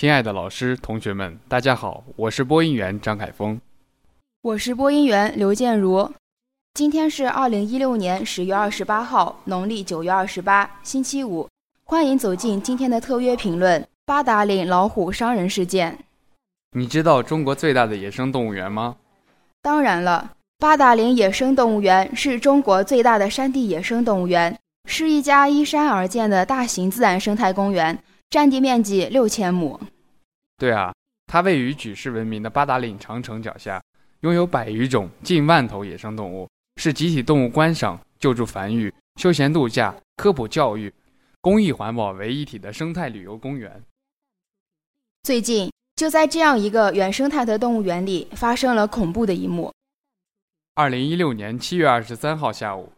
亲爱的老师、同学们，大家好，我是播音员张凯峰，我是播音员刘建如。今天是二零一六年十月二十八号，农历九月二十八，星期五。欢迎走进今天的特约评论：八达岭老虎伤人事件。你知道中国最大的野生动物园吗？当然了，八达岭野生动物园是中国最大的山地野生动物园，是一家依山而建的大型自然生态公园。占地面积六千亩。对啊，它位于举世闻名的八达岭长城脚下，拥有百余种、近万头野生动物，是集体动物观赏、救助繁育、休闲度假、科普教育、公益环保为一体的生态旅游公园。最近，就在这样一个原生态的动物园里，发生了恐怖的一幕。二零一六年七月二十三号下午，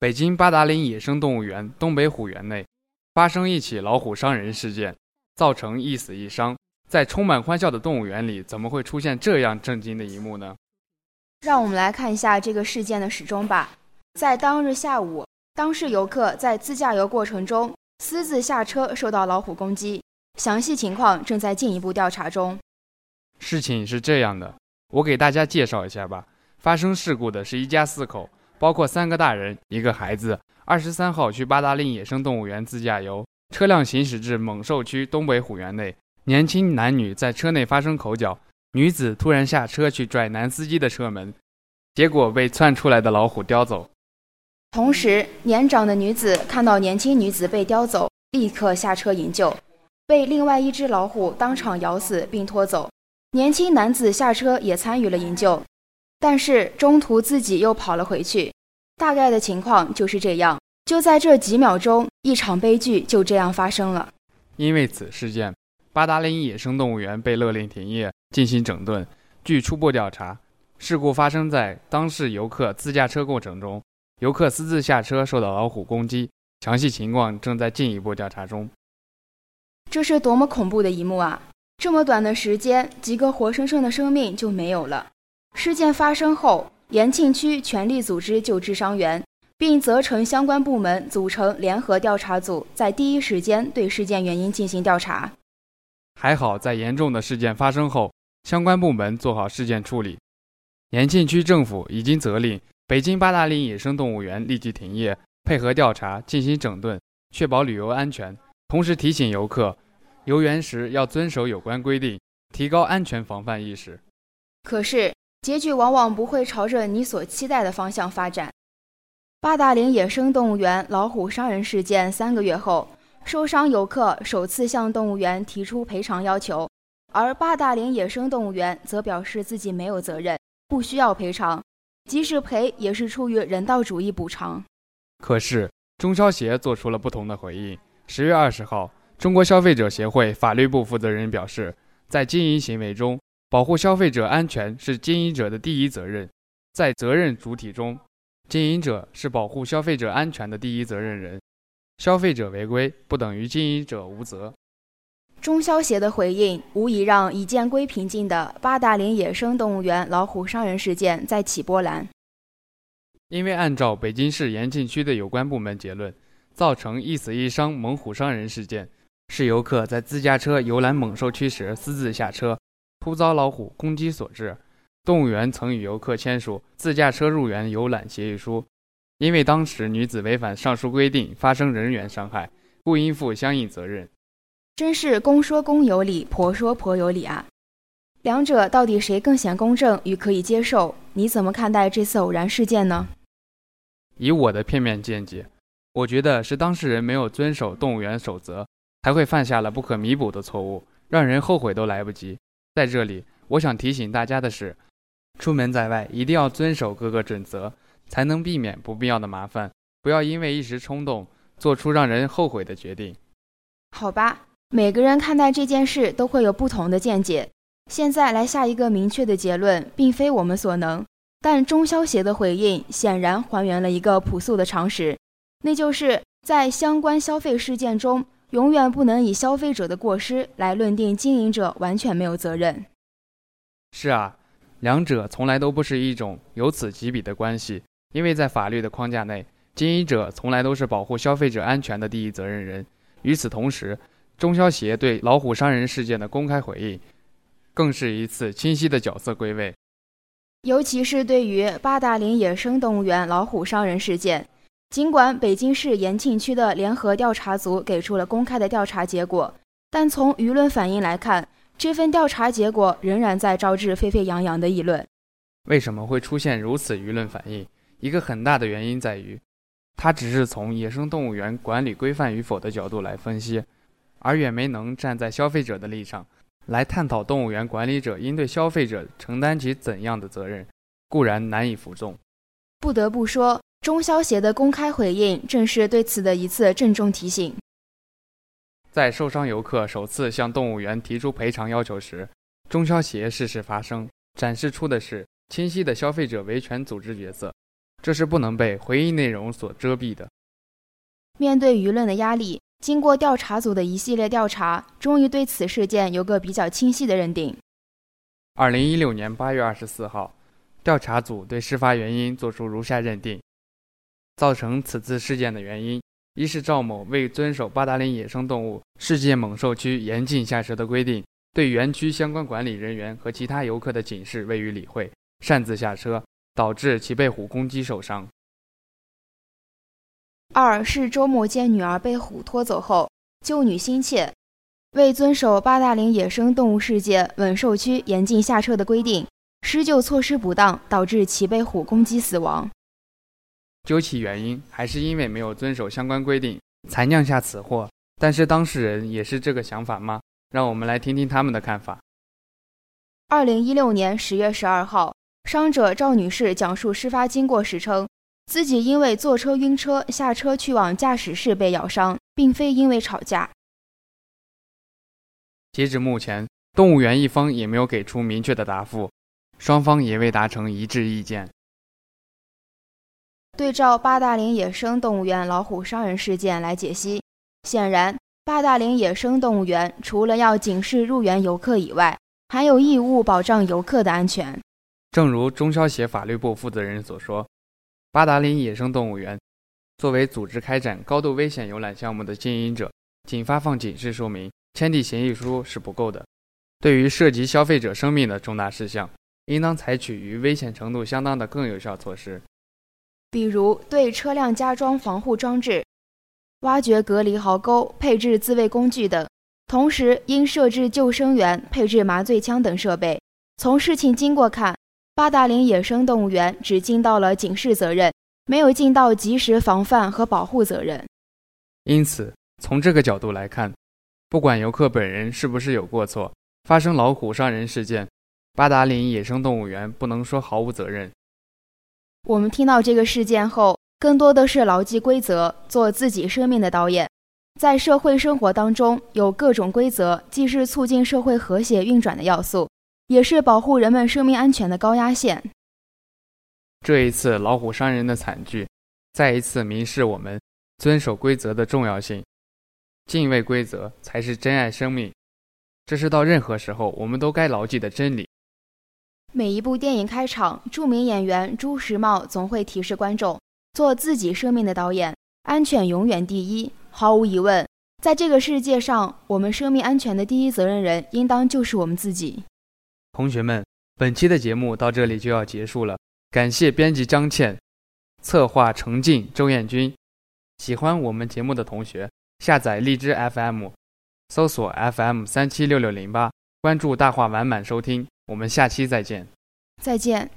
北京八达岭野生动物园东北虎园内。发生一起老虎伤人事件，造成一死一伤。在充满欢笑的动物园里，怎么会出现这样震惊的一幕呢？让我们来看一下这个事件的始终吧。在当日下午，当事游客在自驾游过程中私自下车，受到老虎攻击。详细情况正在进一步调查中。事情是这样的，我给大家介绍一下吧。发生事故的是一家四口，包括三个大人，一个孩子。二十三号去八达岭野生动物园自驾游，车辆行驶至猛兽区东北虎园内，年轻男女在车内发生口角，女子突然下车去拽男司机的车门，结果被窜出来的老虎叼走。同时，年长的女子看到年轻女子被叼走，立刻下车营救，被另外一只老虎当场咬死并拖走。年轻男子下车也参与了营救，但是中途自己又跑了回去。大概的情况就是这样。就在这几秒钟，一场悲剧就这样发生了。因为此事件，八达岭野生动物园被勒令停业，进行整顿。据初步调查，事故发生在当事游客自驾车过程中，游客私自下车受到老虎攻击。详细情况正在进一步调查中。这是多么恐怖的一幕啊！这么短的时间，几个活生生的生命就没有了。事件发生后。延庆区全力组织救治伤员，并责成相关部门组成联合调查组，在第一时间对事件原因进行调查。还好，在严重的事件发生后，相关部门做好事件处理。延庆区政府已经责令北京八达岭野生动物园立即停业，配合调查进行整顿，确保旅游安全。同时提醒游客，游园时要遵守有关规定，提高安全防范意识。可是。结局往往不会朝着你所期待的方向发展。八达岭野生动物园老虎伤人事件三个月后，受伤游客首次向动物园提出赔偿要求，而八达岭野生动物园则表示自己没有责任，不需要赔偿，即使赔也是出于人道主义补偿。可是中消协做出了不同的回应。十月二十号，中国消费者协会法律部负责人表示，在经营行为中。保护消费者安全是经营者的第一责任，在责任主体中，经营者是保护消费者安全的第一责任人。消费者违规不等于经营者无责。中消协的回应无疑让已见归平静的八达岭野生动物园老虎伤人事件再起波澜。因为按照北京市延庆区的有关部门结论，造成一死一伤猛虎伤人事件是游客在自驾车游览猛兽区时私自下车。突遭老虎攻击所致，动物园曾与游客签署自驾车入园游览协议书，因为当时女子违反上述规定，发生人员伤害，故应负相应责任。真是公说公有理，婆说婆有理啊！两者到底谁更显公正与可以接受？你怎么看待这次偶然事件呢？以我的片面见解，我觉得是当事人没有遵守动物园守则，才会犯下了不可弥补的错误，让人后悔都来不及。在这里，我想提醒大家的是，出门在外一定要遵守各个准则，才能避免不必要的麻烦。不要因为一时冲动，做出让人后悔的决定。好吧，每个人看待这件事都会有不同的见解。现在来下一个明确的结论，并非我们所能。但中消协的回应显然还原了一个朴素的常识，那就是在相关消费事件中，永远不能以消费者的过失来论定经营者完全没有责任。是啊，两者从来都不是一种由此及彼的关系，因为在法律的框架内，经营者从来都是保护消费者安全的第一责任人。与此同时，中消协对老虎伤人事件的公开回应。更是一次清晰的角色归位，尤其是对于八达岭野生动物园老虎伤人事件，尽管北京市延庆区的联合调查组给出了公开的调查结果，但从舆论反应来看，这份调查结果仍然在招致沸沸扬扬的议论。为什么会出现如此舆论反应？一个很大的原因在于，它只是从野生动物园管理规范与否的角度来分析，而远没能站在消费者的立场。来探讨动物园管理者应对消费者承担起怎样的责任，固然难以服众。不得不说，中消协的公开回应正是对此的一次郑重提醒。在受伤游客首次向动物园提出赔偿要求时，中消协适时发声，展示出的是清晰的消费者维权组织角色，这是不能被回忆内容所遮蔽的。面对舆论的压力。经过调查组的一系列调查，终于对此事件有个比较清晰的认定。二零一六年八月二十四号，调查组对事发原因作出如下认定：造成此次事件的原因，一是赵某未遵守八达岭野生动物世界猛兽区严禁下车的规定，对园区相关管理人员和其他游客的警示未予理会，擅自下车，导致其被虎攻击受伤。二是周某见女儿被虎拖走后，救女心切，为遵守八达岭野生动物世界稳兽区严禁下车的规定，施救措施不当，导致其被虎攻击死亡。究其原因，还是因为没有遵守相关规定，才酿下此祸。但是当事人也是这个想法吗？让我们来听听他们的看法。二零一六年十月十二号，伤者赵女士讲述事发经过时称。自己因为坐车晕车下车去往驾驶室被咬伤，并非因为吵架。截止目前，动物园一方也没有给出明确的答复，双方也未达成一致意见。对照八大岭野生动物园老虎伤人事件来解析，显然八大岭野生动物园除了要警示入园游客以外，还有义务保障游客的安全。正如中消协法律部负责人所说。八达岭野生动物园作为组织开展高度危险游览项目的经营者，仅发放警示说明、签订协议书是不够的。对于涉及消费者生命的重大事项，应当采取与危险程度相当的更有效措施，比如对车辆加装防护装置、挖掘隔离壕沟、配置自卫工具等。同时，应设置救生员、配置麻醉枪等设备。从事情经过看。八达岭野生动物园只尽到了警示责任，没有尽到及时防范和保护责任。因此，从这个角度来看，不管游客本人是不是有过错，发生老虎伤人事件，八达岭野生动物园不能说毫无责任。我们听到这个事件后，更多的是牢记规则，做自己生命的导演。在社会生活当中，有各种规则，既是促进社会和谐运转的要素。也是保护人们生命安全的高压线。这一次老虎伤人的惨剧，再一次明示我们遵守规则的重要性。敬畏规则才是珍爱生命，这是到任何时候我们都该牢记的真理。每一部电影开场，著名演员朱时茂总会提示观众：做自己生命的导演，安全永远第一。毫无疑问，在这个世界上，我们生命安全的第一责任人，应当就是我们自己。同学们，本期的节目到这里就要结束了。感谢编辑张倩，策划程静、周艳君。喜欢我们节目的同学，下载荔枝 FM，搜索 FM 三七六六零八，关注大话晚满收听。我们下期再见。再见。